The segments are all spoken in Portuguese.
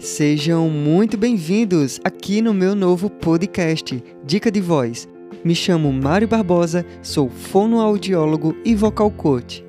Sejam muito bem-vindos aqui no meu novo podcast, Dica de Voz. Me chamo Mário Barbosa, sou fonoaudiólogo e vocal coach.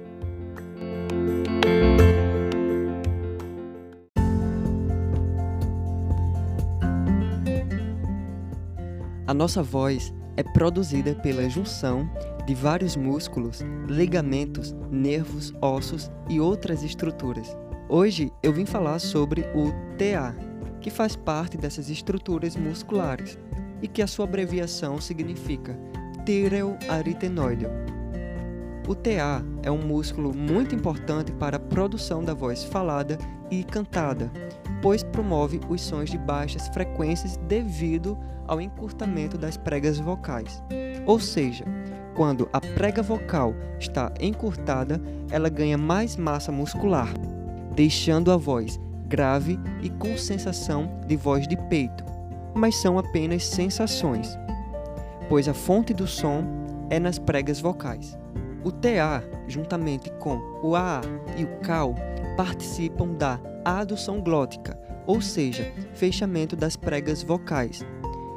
A nossa voz é produzida pela junção de vários músculos, ligamentos, nervos, ossos e outras estruturas. Hoje eu vim falar sobre o TA, que faz parte dessas estruturas musculares e que a sua abreviação significa tireoaritenoide. O TA é um músculo muito importante para a produção da voz falada e cantada, pois promove os sons de baixas frequências devido ao encurtamento das pregas vocais. Ou seja, quando a prega vocal está encurtada, ela ganha mais massa muscular, deixando a voz grave e com sensação de voz de peito, mas são apenas sensações, pois a fonte do som é nas pregas vocais. O TA, juntamente com o AA e o CAL, participam da adução glótica, ou seja, fechamento das pregas vocais.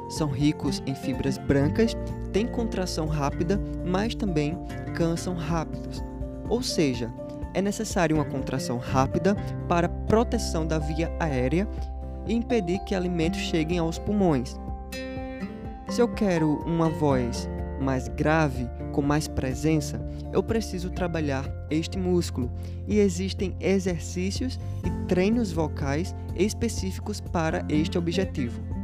São ricos em fibras brancas, têm contração rápida, mas também cansam rápidos. Ou seja, é necessária uma contração rápida para proteção da via aérea e impedir que alimentos cheguem aos pulmões. Se eu quero uma voz mais grave, com mais presença, eu preciso trabalhar este músculo e existem exercícios e treinos vocais específicos para este objetivo.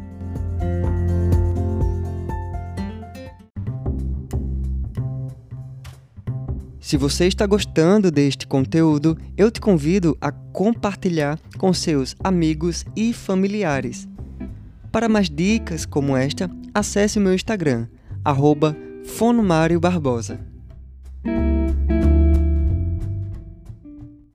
Se você está gostando deste conteúdo, eu te convido a compartilhar com seus amigos e familiares. Para mais dicas como esta, acesse o meu Instagram, arroba Barbosa.